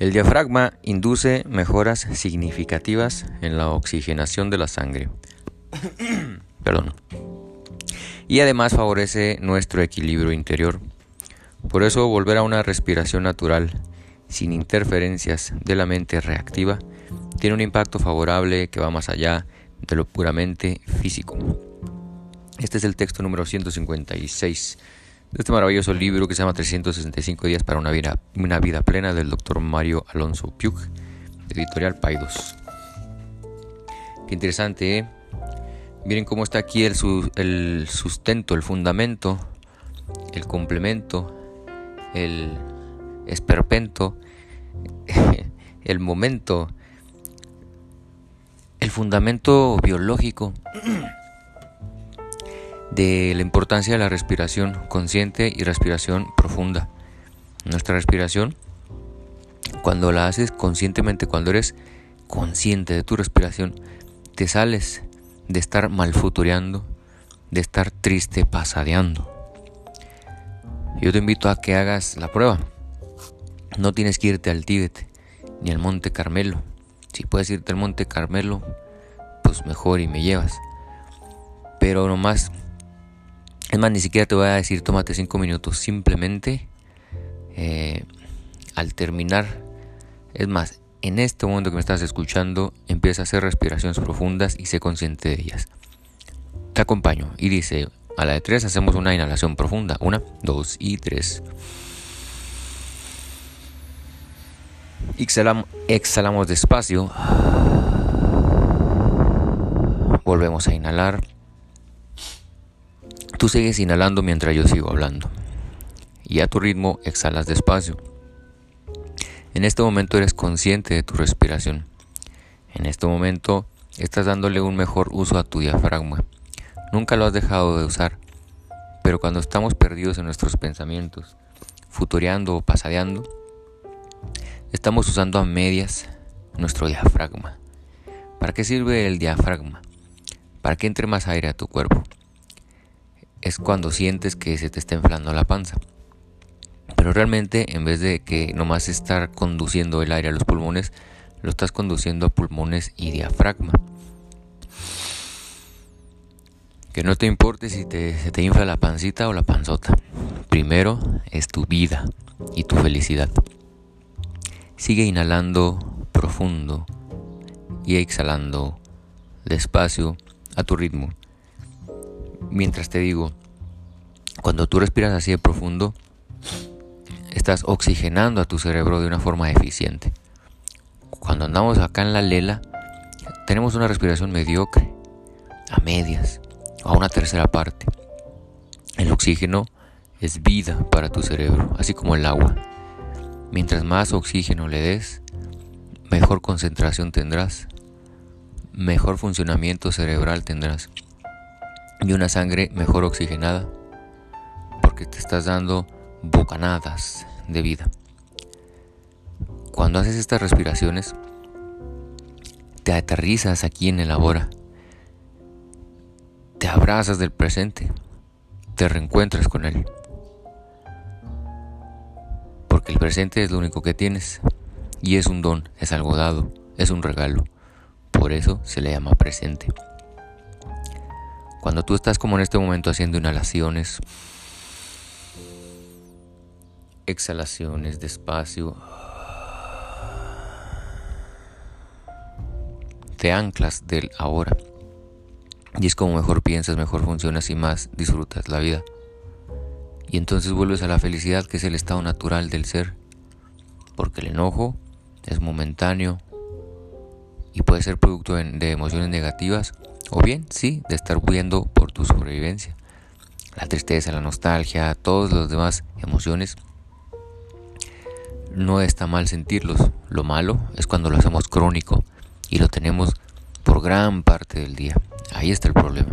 El diafragma induce mejoras significativas en la oxigenación de la sangre. Perdón. Y además favorece nuestro equilibrio interior. Por eso volver a una respiración natural, sin interferencias de la mente reactiva, tiene un impacto favorable que va más allá de lo puramente físico. Este es el texto número 156 de este maravilloso libro que se llama 365 días para una vida, una vida plena del doctor Mario Alonso Piuk, editorial Paidos. Qué interesante, ¿eh? Miren cómo está aquí el, el sustento, el fundamento, el complemento, el esperpento, el momento, el fundamento biológico de la importancia de la respiración consciente y respiración profunda. Nuestra respiración, cuando la haces conscientemente, cuando eres consciente de tu respiración, te sales de estar malfutureando, de estar triste pasadeando. Yo te invito a que hagas la prueba. No tienes que irte al Tíbet ni al Monte Carmelo. Si puedes irte al Monte Carmelo, pues mejor y me llevas. Pero nomás es más, ni siquiera te voy a decir tómate 5 minutos. Simplemente eh, al terminar, es más, en este momento que me estás escuchando, empieza a hacer respiraciones profundas y sé consciente de ellas. Te acompaño y dice, a la de 3 hacemos una inhalación profunda. 1, 2 y 3. Exhalamos, exhalamos despacio. Volvemos a inhalar. Tú sigues inhalando mientras yo sigo hablando. Y a tu ritmo exhalas despacio. En este momento eres consciente de tu respiración. En este momento estás dándole un mejor uso a tu diafragma. Nunca lo has dejado de usar. Pero cuando estamos perdidos en nuestros pensamientos, futureando o pasadeando, estamos usando a medias nuestro diafragma. ¿Para qué sirve el diafragma? Para que entre más aire a tu cuerpo es cuando sientes que se te está inflando la panza. Pero realmente en vez de que nomás estar conduciendo el aire a los pulmones, lo estás conduciendo a pulmones y diafragma. Que no te importe si te, se te infla la pancita o la panzota. Primero es tu vida y tu felicidad. Sigue inhalando profundo y exhalando despacio a tu ritmo mientras te digo, cuando tú respiras así de profundo, estás oxigenando a tu cerebro de una forma eficiente. Cuando andamos acá en la lela, tenemos una respiración mediocre, a medias, a una tercera parte. El oxígeno es vida para tu cerebro, así como el agua. Mientras más oxígeno le des, mejor concentración tendrás, mejor funcionamiento cerebral tendrás y una sangre mejor oxigenada porque te estás dando bocanadas de vida. Cuando haces estas respiraciones, te aterrizas aquí en el ahora, te abrazas del presente, te reencuentras con él. Porque el presente es lo único que tienes y es un don, es algo dado, es un regalo. Por eso se le llama presente. Cuando tú estás como en este momento haciendo inhalaciones, exhalaciones despacio, te anclas del ahora. Y es como mejor piensas, mejor funcionas y más disfrutas la vida. Y entonces vuelves a la felicidad que es el estado natural del ser. Porque el enojo es momentáneo y puede ser producto de emociones negativas o bien, sí, de estar huyendo por tu sobrevivencia. La tristeza, la nostalgia, todas las demás emociones. No está mal sentirlos. Lo malo es cuando lo hacemos crónico y lo tenemos por gran parte del día. Ahí está el problema.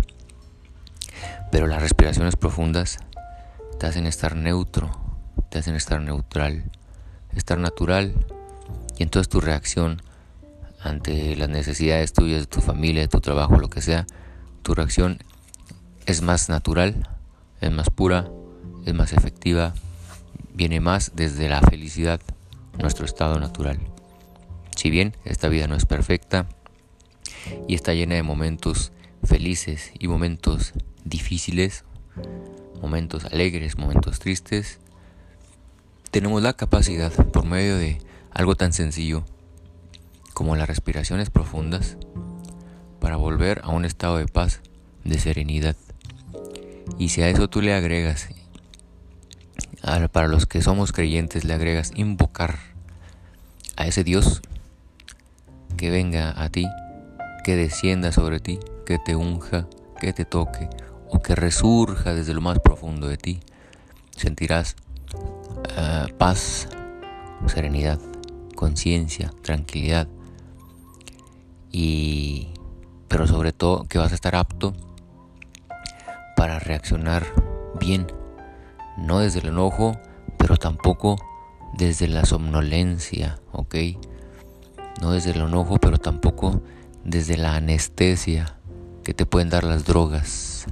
Pero las respiraciones profundas te hacen estar neutro, te hacen estar neutral, estar natural y entonces tu reacción ante las necesidades tuyas, de tu familia, de tu trabajo, lo que sea, tu reacción es más natural, es más pura, es más efectiva, viene más desde la felicidad nuestro estado natural. Si bien esta vida no es perfecta y está llena de momentos felices y momentos difíciles, momentos alegres, momentos tristes, tenemos la capacidad por medio de algo tan sencillo como las respiraciones profundas para volver a un estado de paz, de serenidad. Y si a eso tú le agregas, para los que somos creyentes, le agregas invocar a ese Dios que venga a ti, que descienda sobre ti, que te unja, que te toque o que resurja desde lo más profundo de ti, sentirás uh, paz, serenidad, conciencia, tranquilidad y pero sobre todo que vas a estar apto para reaccionar bien, no desde el enojo, pero tampoco desde la somnolencia, ¿ok? No desde el enojo, pero tampoco desde la anestesia que te pueden dar las drogas.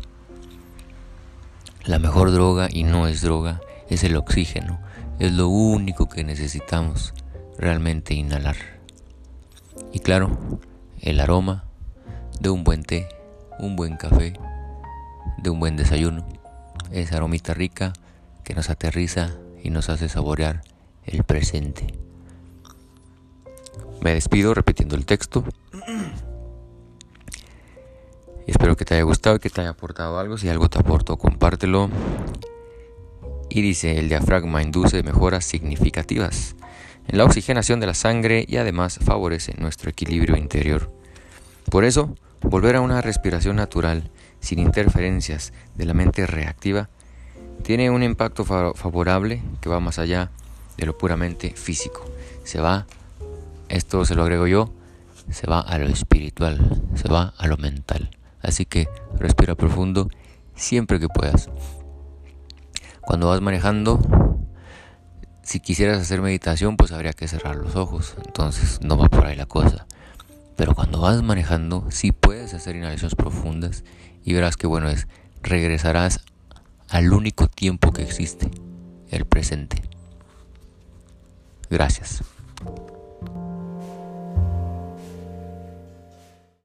La mejor droga, y no es droga, es el oxígeno. Es lo único que necesitamos realmente inhalar. Y claro, el aroma de un buen té, un buen café, de un buen desayuno. Esa aromita rica que nos aterriza y nos hace saborear el presente. Me despido repitiendo el texto. Espero que te haya gustado y que te haya aportado algo. Si algo te aportó, compártelo. Y dice, el diafragma induce mejoras significativas en la oxigenación de la sangre y además favorece nuestro equilibrio interior. Por eso, volver a una respiración natural, sin interferencias de la mente reactiva, tiene un impacto favorable que va más allá de lo puramente físico. Se va, esto se lo agrego yo, se va a lo espiritual, se va a lo mental. Así que respira profundo siempre que puedas. Cuando vas manejando, si quisieras hacer meditación, pues habría que cerrar los ojos. Entonces no va por ahí la cosa. Pero cuando vas manejando, sí puedes hacer inhalaciones profundas y verás que bueno es, regresarás al único tiempo que existe, el presente. Gracias.